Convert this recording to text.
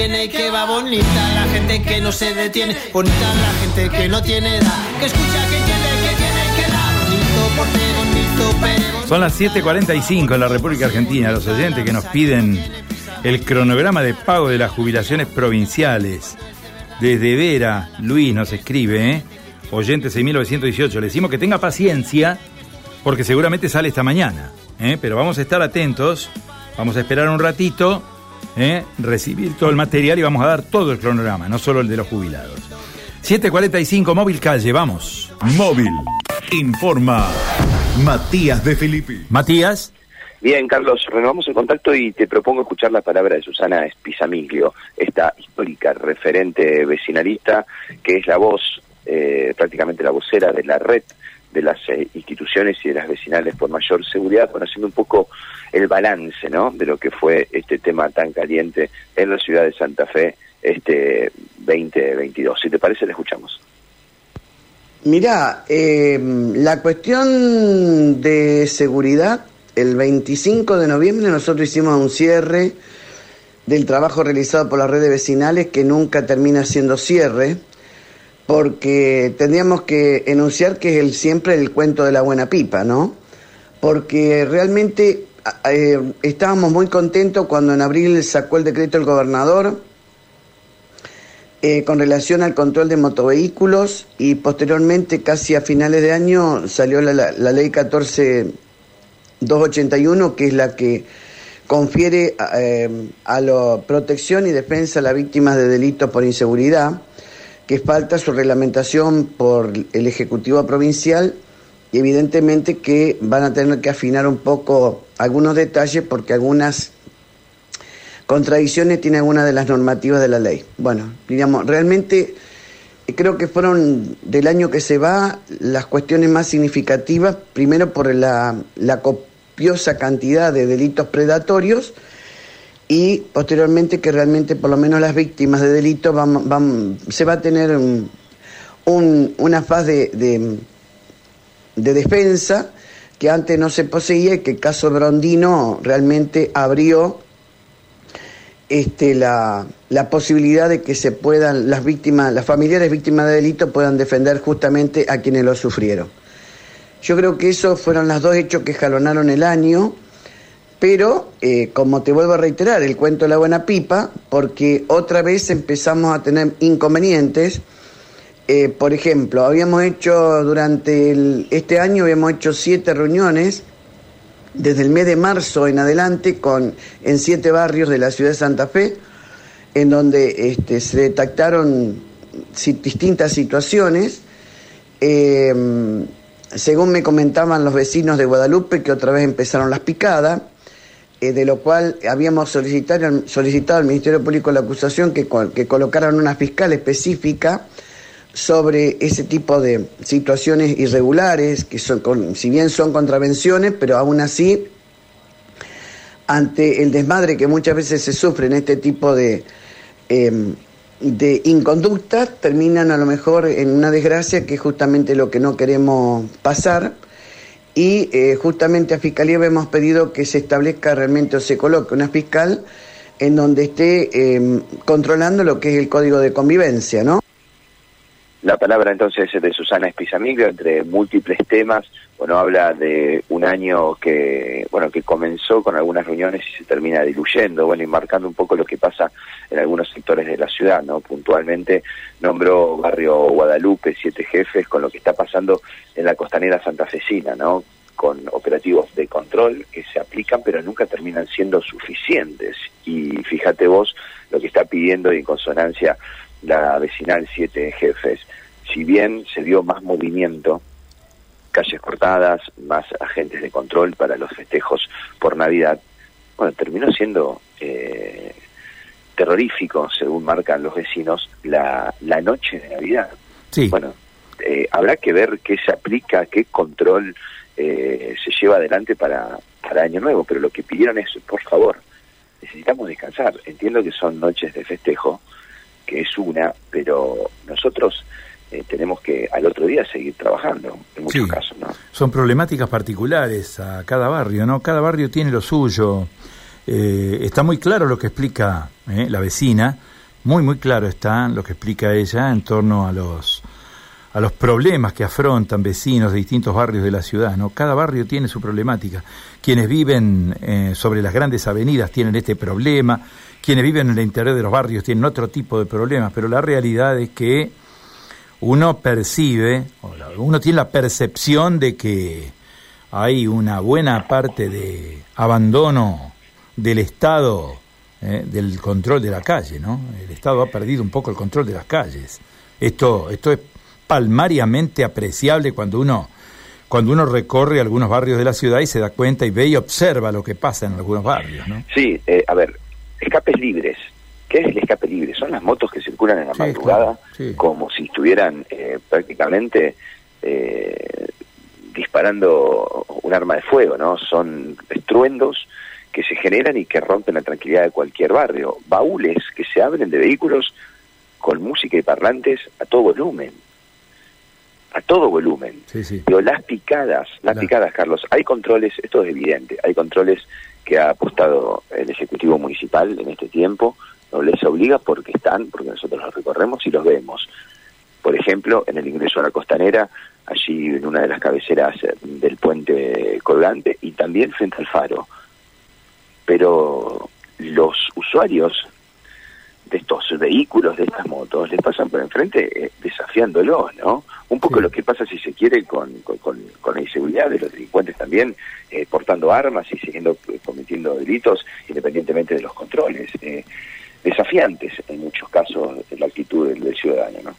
viene y que va bonita, la gente que no se detiene, bonita la gente que no tiene edad, escucha, que entiende, que tiene que dar, bonito portero, bonito pero... Son las 7.45 en la República Argentina. Los oyentes que nos piden el cronograma de pago de las jubilaciones provinciales. Desde Vera, Luis nos escribe, ¿eh? oyente 6918. Le decimos que tenga paciencia porque seguramente sale esta mañana. ¿eh? Pero vamos a estar atentos, vamos a esperar un ratito, ¿eh? recibir todo el material y vamos a dar todo el cronograma, no solo el de los jubilados. 7.45, móvil calle, vamos. Móvil. Informa Matías de Filippi. Matías. Bien, Carlos, renovamos el contacto y te propongo escuchar la palabra de Susana Espizamiglio, esta histórica referente vecinalista que es la voz, eh, prácticamente la vocera de la red de las eh, instituciones y de las vecinales por mayor seguridad, conociendo un poco el balance ¿no? de lo que fue este tema tan caliente en la ciudad de Santa Fe este 2022. Si te parece, le escuchamos. Mirá, eh, la cuestión de seguridad, el 25 de noviembre nosotros hicimos un cierre del trabajo realizado por las redes vecinales que nunca termina siendo cierre, porque tendríamos que enunciar que es el, siempre el cuento de la buena pipa, ¿no? Porque realmente eh, estábamos muy contentos cuando en abril sacó el decreto el gobernador eh, con relación al control de motovehículos y posteriormente, casi a finales de año, salió la, la, ley 14281, que es la que confiere eh, a la protección y defensa a las víctimas de delitos por inseguridad, que falta su reglamentación por el Ejecutivo Provincial y evidentemente que van a tener que afinar un poco algunos detalles porque algunas contradicciones tiene alguna de las normativas de la ley. Bueno, digamos, realmente eh, creo que fueron del año que se va las cuestiones más significativas, primero por la, copiosa cantidad de delitos predatorios y posteriormente que realmente por lo menos las víctimas de delitos van, se va a tener una faz de, de, de defensa que antes no se poseía y que el caso Brondino realmente abrió este, la, posibilidad de que se puedan, las víctimas, las familiares víctimas de delito puedan defender justamente a quienes lo sufrieron. Yo creo que esos fueron los dos hechos que jalonaron el año, pero eh, como te vuelvo a reiterar, el cuento de la buena pipa, porque otra vez empezamos a tener inconvenientes. Eh, por ejemplo, habíamos hecho durante este año, habíamos hecho siete reuniones desde el mes de marzo en adelante con, en siete barrios de la ciudad de Santa Fe, en donde este, se detectaron distintas situaciones. Eh, según me comentaban los vecinos de Guadalupe, que otra vez empezaron las picadas, eh, de lo cual habíamos solicitado, solicitado al Ministerio Público la acusación que, que colocaran una fiscal específica sobre ese tipo de situaciones irregulares, que son, si bien son contravenciones, pero aún así, ante el desmadre que muchas veces se sufre en este tipo de, eh, de inconductas, terminan a lo mejor en una desgracia que es justamente lo que no queremos pasar. Y eh, justamente a Fiscalía hemos pedido que se establezca realmente o se coloque una fiscal en donde esté eh, controlando lo que es el código de convivencia, ¿no? La palabra entonces es de Susana Espizamiglio, entre múltiples temas, bueno, habla de un año que, bueno, que comenzó con algunas reuniones y se termina diluyendo, bueno, y marcando un poco lo que pasa en algunos sectores de la ciudad, ¿no? Puntualmente nombró Barrio Guadalupe, siete jefes, con lo que está pasando en la costanera santafesina, ¿no? Con operativos de control que se aplican, pero nunca terminan siendo suficientes. Y fíjate vos lo que está pidiendo y en consonancia la vecinal Siete Jefes, si bien se dio más movimiento, calles cortadas, más agentes de control para los festejos por Navidad, bueno, terminó siendo eh, terrorífico, según marcan los vecinos, la, la noche de Navidad. Sí. Bueno, eh, habrá que ver qué se aplica, qué control eh, se lleva adelante para, para Año Nuevo, pero lo que pidieron es, por favor, necesitamos descansar. Entiendo que son noches de festejo, que es una, pero nosotros eh, tenemos que al otro día seguir trabajando, en muchos casos. ¿no? Son problemáticas particulares a cada barrio, ¿no? Cada barrio tiene lo suyo. Eh, está muy claro lo que explica eh, la vecina, muy, muy claro está lo que explica ella en torno a los, a los problemas que afrontan vecinos de distintos barrios de la ciudad. ¿no? Cada barrio tiene su problemática. Quienes viven eh, sobre las grandes avenidas tienen este problema, quienes viven en el interior de los barrios tienen otro tipo de problemas, pero la realidad es que uno percibe, uno tiene la percepción de que hay una buena parte de abandono del Estado eh, del control de la calle, ¿no? El Estado ha perdido un poco el control de las calles. Esto, esto es palmariamente apreciable cuando uno cuando uno recorre algunos barrios de la ciudad y se da cuenta y ve y observa lo que pasa en algunos barrios, ¿no? Sí, eh, a ver, escapes libres. ¿Qué es el escape libre? Son las motos que circulan en la madrugada como si estuvieran eh, prácticamente eh, disparando un arma de fuego, ¿no? Son estruendos que se generan y que rompen la tranquilidad de cualquier barrio. Baúles que se abren de vehículos con música y parlantes a todo volumen. A todo volumen. Pero las picadas, las picadas, Carlos, hay controles, esto es evidente, hay controles que ha apostado el Ejecutivo Municipal en este tiempo, no les obliga porque están, porque nosotros los recorremos y los vemos. Por ejemplo, en el ingreso a la costanera, allí en una de las cabeceras del puente colgante y también frente al faro pero los usuarios de estos vehículos, de estas motos, les pasan por enfrente eh, desafiándolos, ¿no? Un poco lo que pasa, si se quiere, con, con, la inseguridad de los delincuentes también, eh, portando armas y siguiendo eh, cometiendo delitos, independientemente de los controles. desafiantes, en muchos casos, la actitud del ciudadano, ¿no?